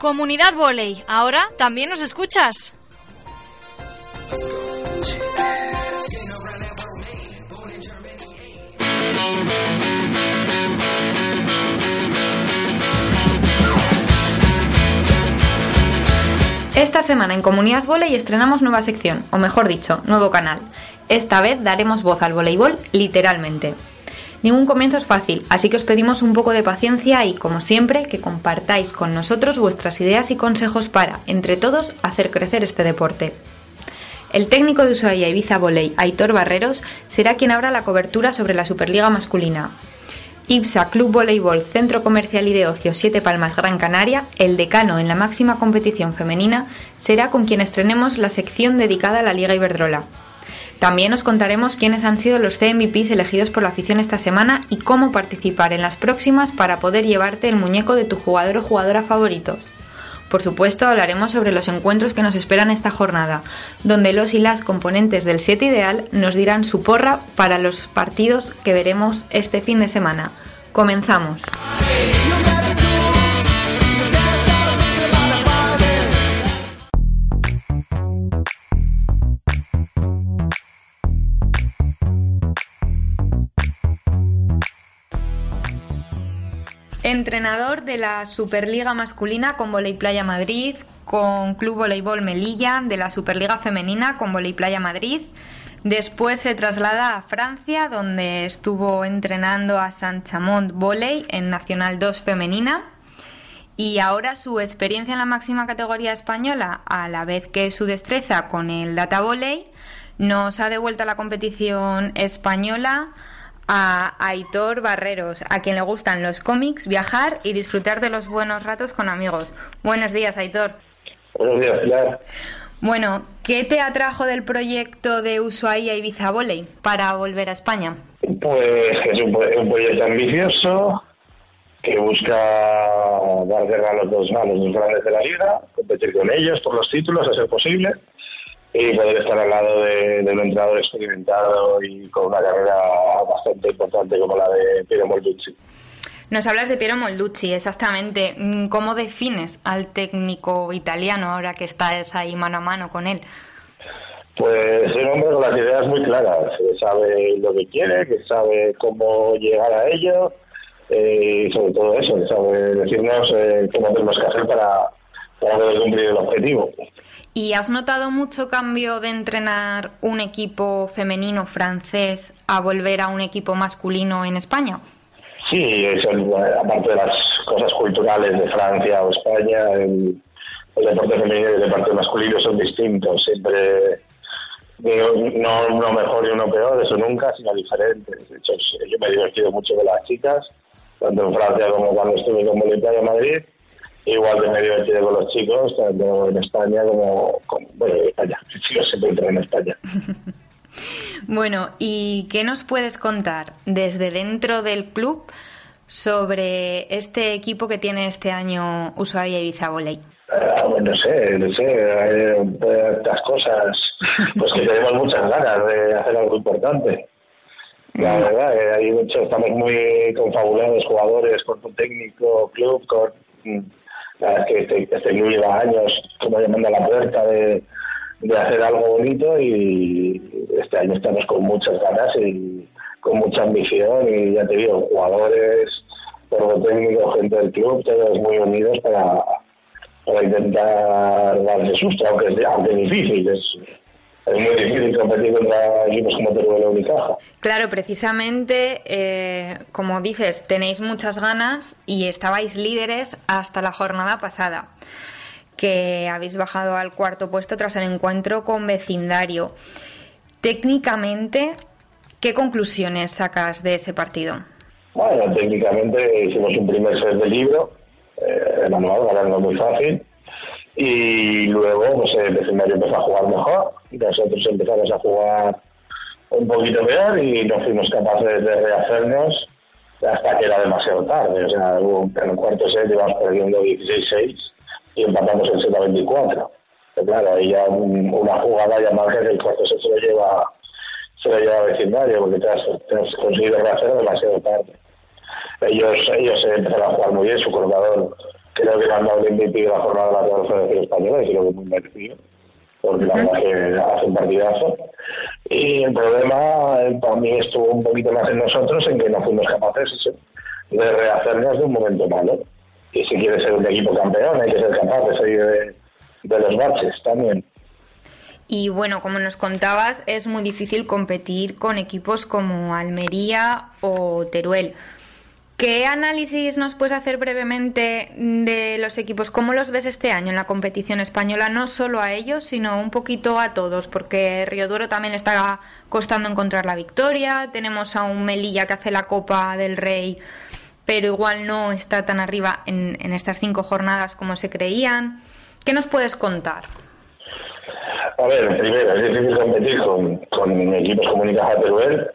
Comunidad Voley, ahora también nos escuchas. Esta semana en Comunidad Voley estrenamos nueva sección, o mejor dicho, nuevo canal. Esta vez daremos voz al voleibol literalmente. Ningún comienzo es fácil, así que os pedimos un poco de paciencia y, como siempre, que compartáis con nosotros vuestras ideas y consejos para, entre todos, hacer crecer este deporte. El técnico de Ushuaia Ibiza Voley, Aitor Barreros, será quien abra la cobertura sobre la Superliga masculina. IPSA Club Voleibol Centro Comercial y de Ocio Siete Palmas Gran Canaria, el decano en la máxima competición femenina, será con quien estrenemos la sección dedicada a la Liga Iberdrola. También os contaremos quiénes han sido los CMVPs elegidos por la afición esta semana y cómo participar en las próximas para poder llevarte el muñeco de tu jugador o jugadora favorito. Por supuesto, hablaremos sobre los encuentros que nos esperan esta jornada, donde los y las componentes del 7 ideal nos dirán su porra para los partidos que veremos este fin de semana. Comenzamos. Entrenador de la Superliga masculina con Voley Playa Madrid, con Club Voleibol Melilla, de la Superliga femenina con Voley Playa Madrid. Después se traslada a Francia, donde estuvo entrenando a Saint-Chamond Volley en Nacional 2 femenina. Y ahora su experiencia en la máxima categoría española, a la vez que su destreza con el Data Volley, nos ha devuelto a la competición española a Aitor Barreros, a quien le gustan los cómics, viajar y disfrutar de los buenos ratos con amigos. Buenos días, Aitor. Buenos días, Pilar. Bueno, ¿qué te atrajo del proyecto de Ushuaia Ibiza Volley para volver a España? Pues es un, proyecto ambicioso que busca dar guerra a los dos, a los dos grandes de la liga, competir con ellos por los títulos, a ser posible y poder estar al lado de, un entrenador experimentado y con una carrera bastante importante como la de Piero Molducci. Nos hablas de Piero Molducci, exactamente. Mm, ¿Cómo defines al técnico italiano ahora que estás ahí mano a mano con él? Pues es un hombre con las ideas muy claras, que sabe lo que quiere, que sabe cómo llegar a ello eh, y sobre todo eso, que sabe decirnos eh, cómo tenemos que hacer para, para poder cumplir el objetivo. ¿Y has notado mucho cambio de entrenar un equipo femenino francés a volver a un equipo masculino en España? Sí, aparte de las cosas culturales de Francia o España, el, deporte femenino y el deporte masculino son distintos. Siempre, no uno mejor y uno peor, eso nunca, sino diferentes. De hecho, yo me he divertido mucho con las chicas, tanto en Francia como cuando estuve con Bolivia y Madrid igual de medio con los chicos, tanto en España como, bueno, en España. El chico siempre en España. bueno, ¿y qué nos puedes contar desde dentro del club sobre este equipo que tiene este año Ushuaia Ibiza Volley? Ah, bueno, no sé, no sé, hay estas cosas, pues que tenemos muchas ganas de hacer algo importante. La mm. verdad, eh, estamos muy confabulados, jugadores, cuerpo técnico, club, con la que este, este club lleva años como llamando a la puerta de, hacer algo bonito y este año estamos con muchas ganas y con mucha ambición y ya te digo, jugadores, cuerpo técnico, gente del club, todos muy unidos para, para intentar darle susto, aunque, aunque es difícil, es, es muy difícil competir contra equipos como Teruel o Unicaja. Claro, precisamente, eh, como dices, tenéis muchas ganas y estabais líderes hasta la jornada pasada, que habéis bajado al cuarto puesto tras el encuentro con vecindario. Técnicamente, ¿qué conclusiones sacas de ese partido? Bueno, técnicamente hicimos un primer set de libro, eh, manual, ganando muy fácil y luego pues el vecindario empezó a jugar mejor nosotros empezamos a jugar un poquito peor y no fuimos capaces de rehacernos hasta que era demasiado tarde. O sea, en el cuarto set íbamos perdiendo 16-6 y empatamos el set a 24. Pero claro, ahí ya una jugada ya marca que el cuarto set se lo lleva se lo lleva a vecindario porque te has, conseguido rehacer demasiado tarde. Ellos ellos empezaron a jugar muy bien, su corredor creo que le han dado el MVP de la jornada de la Federación Española y creo que muy merecido porque la verdad que hace un partidazo. Y el problema eh, estuvo un poquito más en nosotros, en que no fuimos capaces de rehacernos de un momento malo. Y si quieres ser un equipo campeón, hay que ser capaz de salir de, de los baches también. Y bueno, como nos contabas, es muy difícil competir con equipos como Almería o Teruel. ¿Qué análisis nos puedes hacer brevemente de los equipos? ¿Cómo los ves este año en la competición española? No solo a ellos, sino un poquito a todos, porque Río Duro también está costando encontrar la victoria. Tenemos a un Melilla que hace la Copa del Rey, pero igual no está tan arriba en, estas cinco jornadas como se creían. ¿Qué nos puedes contar? A ver, primero, es difícil competir con, con equipos como Unicaja Teruel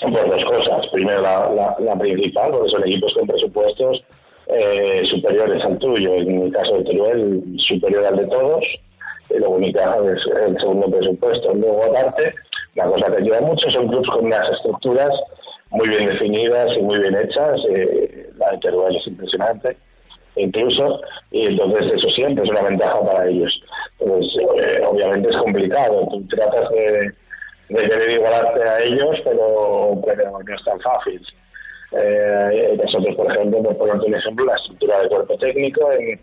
por dos cosas. Primero, la, principal, porque son equipos con presupuestos eh, superiores al tuyo. En mi caso de Teruel, superior al de todos. Y luego es el segundo presupuesto. Luego, aparte, la cosa que ayuda mucho son clubes con unas estructuras muy bien definidas y muy bien hechas. Eh, la de Teruel es impresionante incluso, y entonces eso siempre es una ventaja para ellos. Entonces, eh, obviamente es complicado, tú tratas de, de querer igualarte a ellos, pero, pero no es tan fácil. Eh, nosotros, por ejemplo, por ponerte un ejemplo, la estructura de cuerpo técnico en,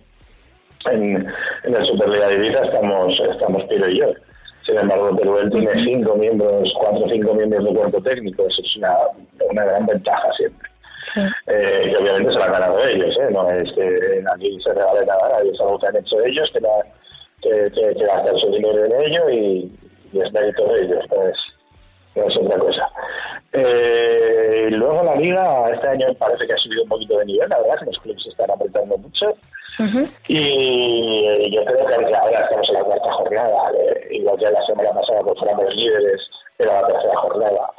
en, en el Superliga de Vida estamos, estamos Piro y yo. Sin embargo, Teruel tiene cinco miembros, cuatro o cinco miembros de cuerpo técnico. Eso es una, una gran ventaja siempre. Eh, y obviamente se la han ganado ellos, ¿eh? no es que aquí se regale nada, es algo que han hecho ellos, que, la, que, que, que gastan su dinero en ello y, de ellos, pues no es otra cosa. Eh, y luego la liga, este año parece que ha subido un poquito de nivel, la verdad, que los clubes están apretando mucho. Y yo creo que ahora estamos en la cuarta jornada, eh, igual que la semana pasada pues fuéramos líderes, era la tercera jornada.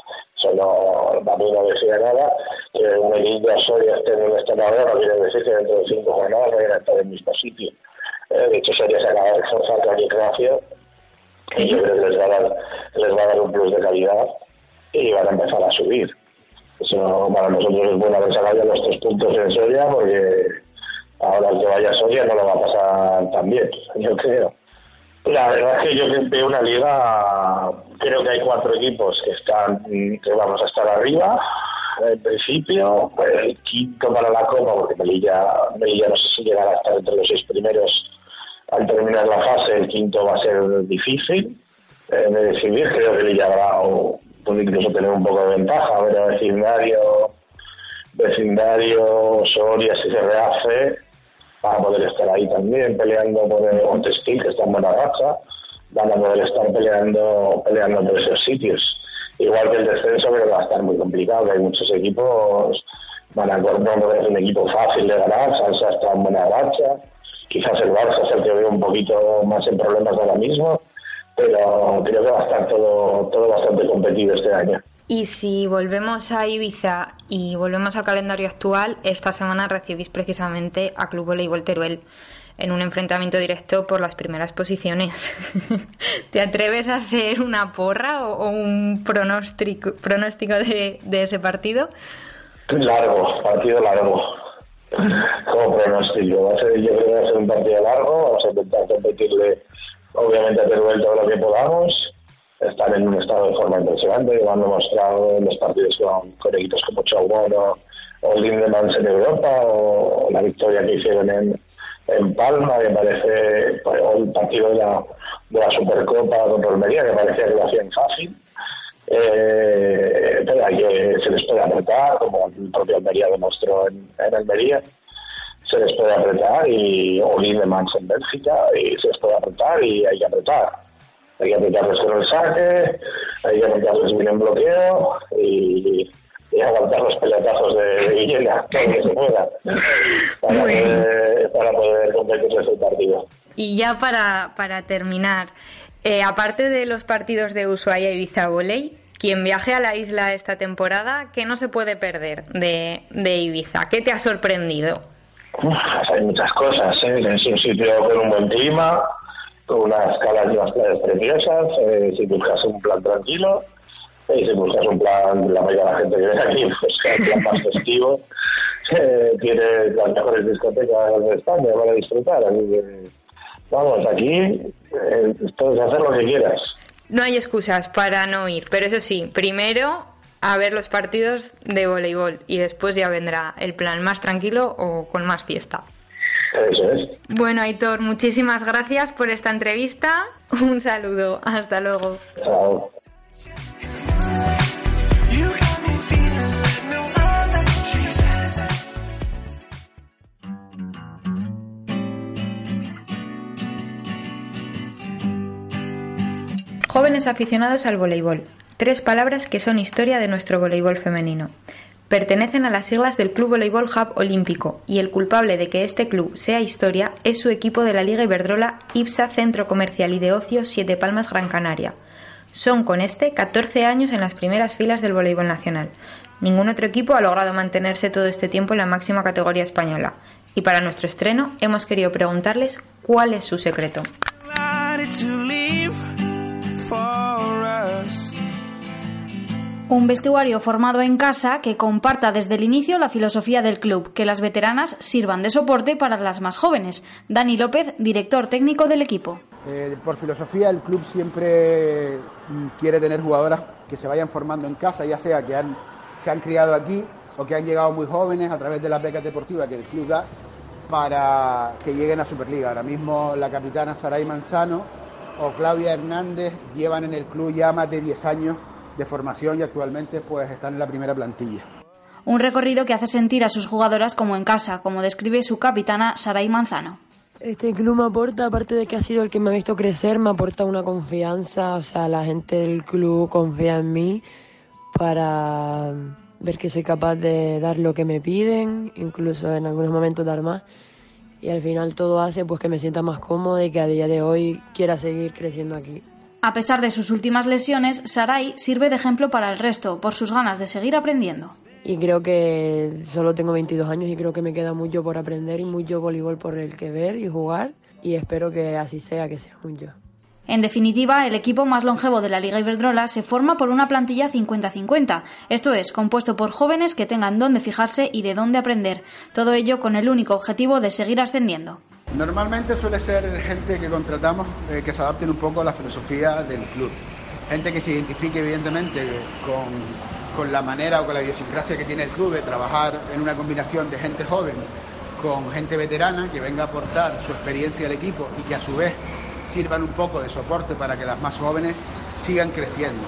A mí no decía nada. Que un equipo Soria esté en un estado no quiere decir que dentro de cinco jornadas vayan a estar en el mismo sitio. Eh, de hecho, Soria se acaba de reforzar con Croacia y yo creo que les va a dar, un plus de calidad y van a empezar a subir. Eso para nosotros es bueno que se vayan los tres puntos en Soria porque ahora que vaya Soria no lo va a pasar tan bien, yo creo. La verdad es que yo veo una liga, creo que hay cuatro equipos que están, que vamos a estar arriba, en principio, el quinto para la Copa, porque Melilla, Melilla no sé si llegará a estar entre los seis primeros al terminar la fase, el quinto va a ser difícil eh, de decidir. Creo que Villagrao puede incluso tener un poco de ventaja. Ver, vecindario, vecindario, Soria, si se rehace, van a poder estar ahí también peleando por el Montestil, que está en buena racha. Van a poder estar peleando, peleando por esos sitios. Igual que el descenso, pero va a estar muy complicado. Hay muchos equipos, van a poder un equipo fácil de ganar. Salsa está en buena racha Quizás el Barça es el que veo un poquito más en problemas ahora mismo, pero creo que va a estar todo, todo bastante competido este año. Y si volvemos a Ibiza y volvemos al calendario actual, esta semana recibís precisamente a Club Voleibol Teruel en un enfrentamiento directo por las primeras posiciones. ¿Te atreves a hacer una porra o, un pronóstico, pronóstico de, de ese partido? Largo, partido largo como pronóstico. Va a ser, yo creo que va a ser un partido largo, vamos a intentar competirle, obviamente, a Teruel todo lo que podamos. Están en un estado de forma impresionante, lo han demostrado en los partidos con, equipos como Chaugon o, Lindemans en Europa, o, la victoria que hicieron en, en Palma, que parece, o el partido de la, de la Supercopa contra Almería, que parecía que lo hacían fácil eh, pero hay que, se les puede apretar, como el propio Almería demostró en, en Almería, se les puede apretar y o Mans en Bélgica y se les puede apretar y hay que apretar. Hay que apretarles con el saque, hay que apretarles bien en bloqueo y, y aguantar los pelotazos de, de Guillena, que se pueda, para poder, para poder competir ese partido. Y ya para, para terminar, eh, aparte de los partidos de Ushuaia y Ibiza Voley, quien viaje a la isla esta temporada, ¿qué no se puede perder de, Ibiza? ¿Qué te ha sorprendido? hay muchas cosas. ¿eh? Es un sitio con un buen clima, con unas calas y unas playas preciosas. Eh, si buscas un plan tranquilo, y si buscas un plan, la mayoría de la gente que viene aquí, pues un plan más festivo, tiene las mejores discotecas de España para disfrutar. Así que, vamos, aquí eh, puedes hacer lo que quieras. No hay excusas para no ir, pero eso sí, primero a ver los partidos de voleibol y después ya vendrá el plan más tranquilo o con más fiesta. Eso es. Bueno, Aitor, muchísimas gracias por esta entrevista. Un saludo. Hasta luego. Chao. Jóvenes aficionados al voleibol. Tres palabras que son historia de nuestro voleibol femenino. Pertenecen a las siglas del Club Voleibol Hub Olímpico y el culpable de que este club sea historia es su equipo de la Liga Iberdrola IPSA Centro Comercial y de Ocio Siete Palmas Gran Canaria. Son con este 14 años en las primeras filas del voleibol nacional. Ningún otro equipo ha logrado mantenerse todo este tiempo en la máxima categoría española. Y para nuestro estreno hemos querido preguntarles cuál es su secreto. Un vestuario formado en casa que comparta desde el inicio la filosofía del club, que las veteranas sirvan de soporte para las más jóvenes. Dani López, director técnico del equipo. Eh, por filosofía, el club siempre mm, quiere tener jugadoras que se vayan formando en casa, ya sea que han, se han criado aquí o que han llegado muy jóvenes a través de las becas deportivas que el club da para que lleguen a Superliga. Ahora mismo la capitana Saray Manzano o Claudia Hernández llevan en el club ya más de 10 años de formación y actualmente pues están en la primera plantilla. Un recorrido que hace sentir a sus jugadoras como en casa, como describe su capitana Saray Manzano. Este club me aporta, aparte de que ha sido el que me ha visto crecer, me aporta una confianza, o sea, la gente del club confía en mí para ver que soy capaz de dar lo que me piden, incluso en algunos momentos dar más. Y al final todo hace pues que me sienta más cómoda y que a día de hoy quiera seguir creciendo aquí. A pesar de sus últimas lesiones, Sarai sirve de ejemplo para el resto por sus ganas de seguir aprendiendo. Y creo que solo tengo 22 años y creo que me queda mucho por aprender y mucho voleibol por el que ver y jugar y espero que así sea, que sea mucho. En definitiva, el equipo más longevo de la Liga Iberdrola se forma por una plantilla 50-50, esto es, compuesto por jóvenes que tengan dónde fijarse y de dónde aprender, todo ello con el único objetivo de seguir ascendiendo. Normalmente suele ser gente que contratamos eh, que se adapten un poco a la filosofía del club. Gente que se identifique evidentemente con, con, la manera o con la idiosincrasia que tiene el club de trabajar en una combinación de gente joven con gente veterana que venga a aportar su experiencia al equipo y que a su vez sirvan un poco de soporte para que las más jóvenes sigan creciendo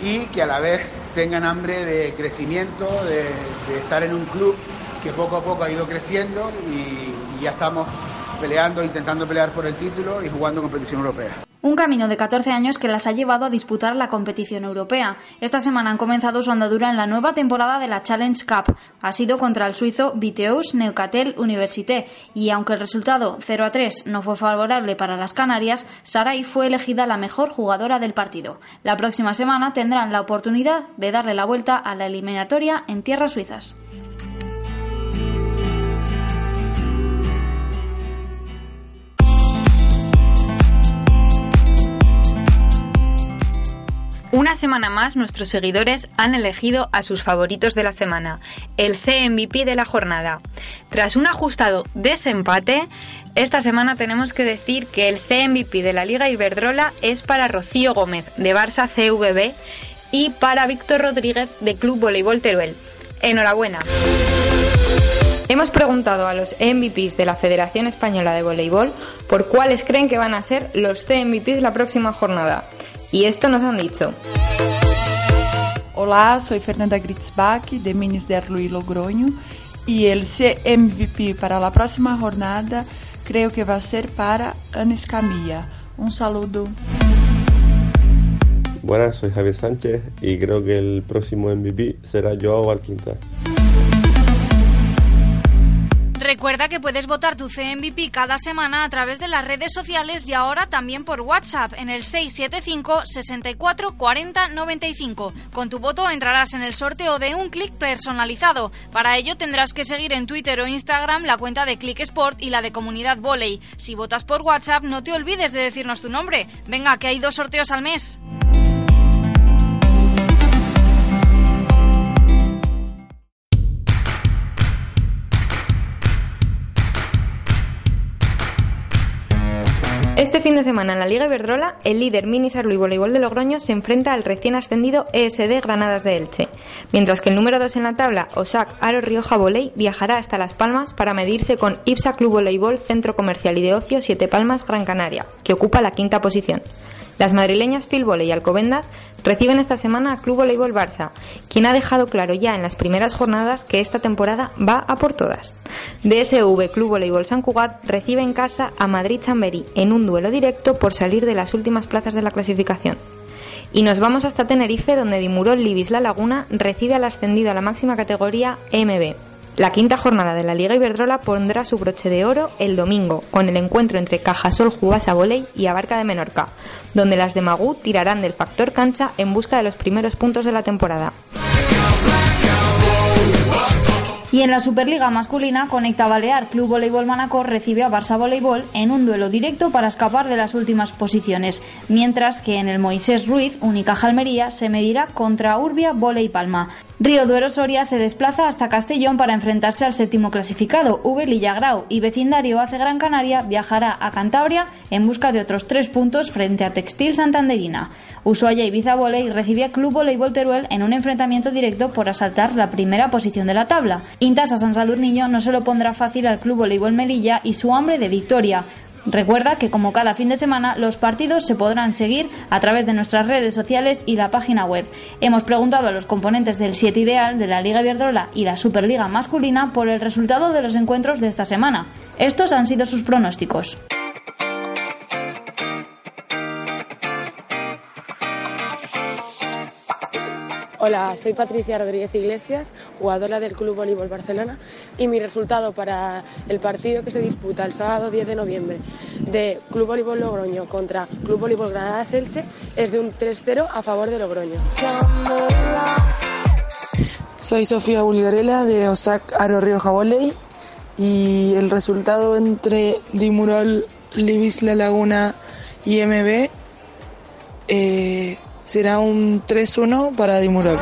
y que a la vez tengan hambre de crecimiento, de, estar en un club que poco a poco ha ido creciendo y ya estamos peleando, intentando pelear por el título y jugando competición europea. Un camino de 14 años que las ha llevado a disputar la competición europea. Esta semana han comenzado su andadura en la nueva temporada de la Challenge Cup. Ha sido contra el suizo Viteus Neucatel Université y aunque el resultado 0 a 3 no fue favorable para las Canarias, Sarai fue elegida la mejor jugadora del partido. La próxima semana tendrán la oportunidad de darle la vuelta a la eliminatoria en tierras suizas. Una semana más nuestros seguidores han elegido a sus favoritos de la semana, el CMVP de la jornada. Tras un ajustado desempate, esta semana tenemos que decir que el CMVP de la Liga Iberdrola es para Rocío Gómez de Barça CVB y para Víctor Rodríguez de Club Voleibol Teruel. Enhorabuena. Hemos preguntado a los MVPs de la Federación Española de Voleibol por cuáles creen que van a ser los CMVPs la próxima jornada. Y esto nos han dicho. Hola, soy Fernanda Gritzbach de Minis de Arlo y Logroño y el CMVP para la próxima jornada creo que va a ser para Ana Escamilla. Un saludo. Buenas, soy Javier Sánchez y creo que el próximo MVP será Joao Alquinta. Recuerda que puedes votar tu CMVP cada semana a través de las redes sociales y ahora también por WhatsApp en el 675 64 40 95. Con tu voto entrarás en el sorteo de un clic personalizado. Para ello tendrás que seguir en Twitter o Instagram la cuenta de Click Sport y la de Comunidad Voley. Si votas por WhatsApp no te olvides de decirnos tu nombre. Venga, que hay dos sorteos al mes. Este fin de semana en la Liga Iberdrola, el líder Mini y Voleibol de Logroño se enfrenta al recién ascendido ESD Granadas de Elche, mientras que el número 2 en la tabla, Osac Aro Rioja Voley, viajará hasta Las Palmas para medirse con IPSA Club Voleibol Centro Comercial y de Ocio Siete Palmas Gran Canaria, que ocupa la quinta posición. Las madrileñas Phil y Alcobendas reciben esta semana a Club Voleibol Barça, quien ha dejado claro ya en las primeras jornadas que esta temporada va a por todas. DSV Club Voleibol San Cugat recibe en casa a Madrid Chamberí en un duelo directo por salir de las últimas plazas de la clasificación. Y nos vamos hasta Tenerife, donde Dimurol Libis La Laguna recibe al ascendido a la máxima categoría MB. La quinta jornada de la Liga Iberdrola pondrá su broche de oro el domingo, con el encuentro entre Cajasol Jugasa Voley y Abarca de Menorca, donde las de Magú tirarán del factor cancha en busca de los primeros puntos de la temporada. Y en la Superliga masculina, Conecta Balear Club Voleibol Manacor recibe a Barça Voleibol en un duelo directo para escapar de las últimas posiciones, mientras que en el Moisés Ruiz, Única Almería se medirá contra Urbia Volei Palma. Río Duero Soria se desplaza hasta Castellón para enfrentarse al séptimo clasificado, V Lillagrau, y vecindario Hace Gran Canaria viajará a Cantabria en busca de otros tres puntos frente a Textil Santanderina. Ushuaia Ibiza Voley recibía Club Voleibol Teruel en un enfrentamiento directo por asaltar la primera posición de la tabla. Intasa San Niño no se lo pondrá fácil al Club Voleibol Melilla y su hambre de victoria. Recuerda que como cada fin de semana los partidos se podrán seguir a través de nuestras redes sociales y la página web. Hemos preguntado a los componentes del 7 ideal de la Liga Iberdrola y la Superliga masculina por el resultado de los encuentros de esta semana. Estos han sido sus pronósticos. Hola, soy Patricia Rodríguez Iglesias, jugadora del Club Voleibol Barcelona y mi resultado para el partido que se disputa el sábado 10 de noviembre de Club Voleibol Logroño contra Club Voleibol Granadas Elche es de un 3-0 a favor de Logroño. Soy Sofía Bulgarela de Osac Aro Rioja Voley y el resultado entre Dimurol, Libis La Laguna y MB eh, será un 3-1 para Dimurol.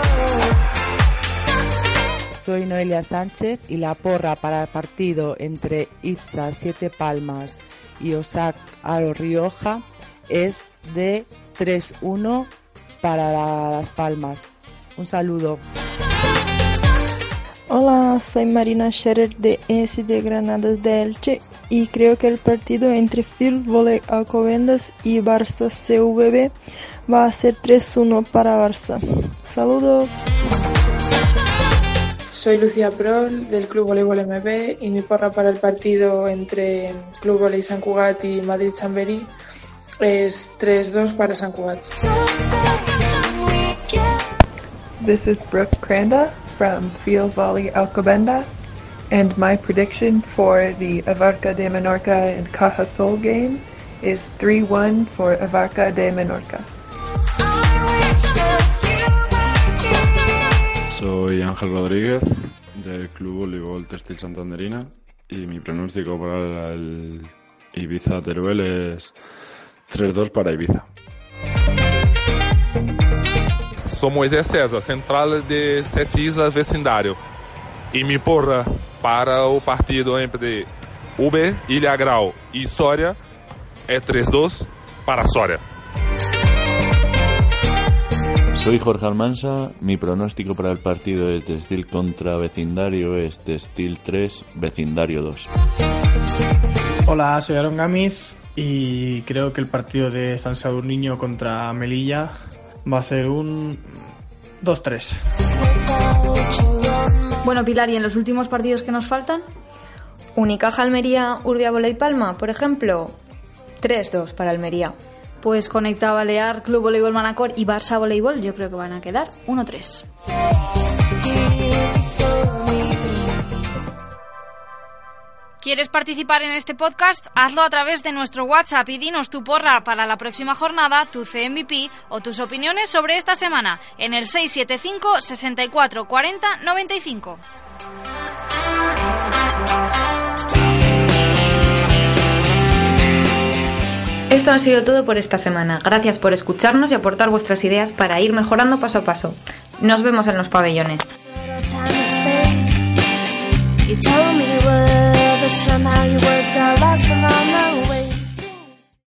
Soy Noelia Sánchez y la porra para el partido entre Itza Siete Palmas y Osac Aro Rioja es de 3-1 para Las Palmas. Un saludo. Hola, soy Marina Scherer de SD Granadas de Elche y creo que el partido entre Phil Volley Alcobendas y Barça CVB va a ser 3-1 para Barça. Saludos. Soy Lucía Prol del Club Voleibol MB y mi porra para el partido entre Club Volley San Cugat y Madrid Chamberí es 3-2 para San Cugat. This is Brooke Cranda from Field Volley Alcobendas and my prediction for the Avarca de Menorca and Caja Sol game is 3-1 for Avarca de Menorca. Soy Ángel Rodríguez del Club Voleibol Textil Santanderina y mi pronóstico para el Ibiza Teruel es 3-2 para Ibiza. Sou Moisés César, central de Sete Islas Vecindário. E me porra para o partido entre Uber, Ilha Grau e Soria é 3-2 para Soria. Soy Jorge Almansa, mi pronóstico para el partido de Textil contra Vecindario es Textil 3, Vecindario 2. Hola, soy Aaron Gamiz y creo que el partido de San Sadurniño contra Melilla va a ser un 2-3. Bueno, Pilar, ¿y en los últimos partidos que nos faltan? Unicaja Almería, Urbia Bola y Palma, por ejemplo, 3-2 para Almería. Pues Conecta Balear, Club Voleibol Manacor y Barça Voleibol, yo creo que van a quedar 1-3. ¿Quieres participar en este podcast? Hazlo a través de nuestro WhatsApp y dinos tu porra para la próxima jornada, tu CMVP o tus opiniones sobre esta semana en el 675 64 40 95. Esto ha sido todo por esta semana. Gracias por escucharnos y aportar vuestras ideas para ir mejorando paso a paso. Nos vemos en los pabellones.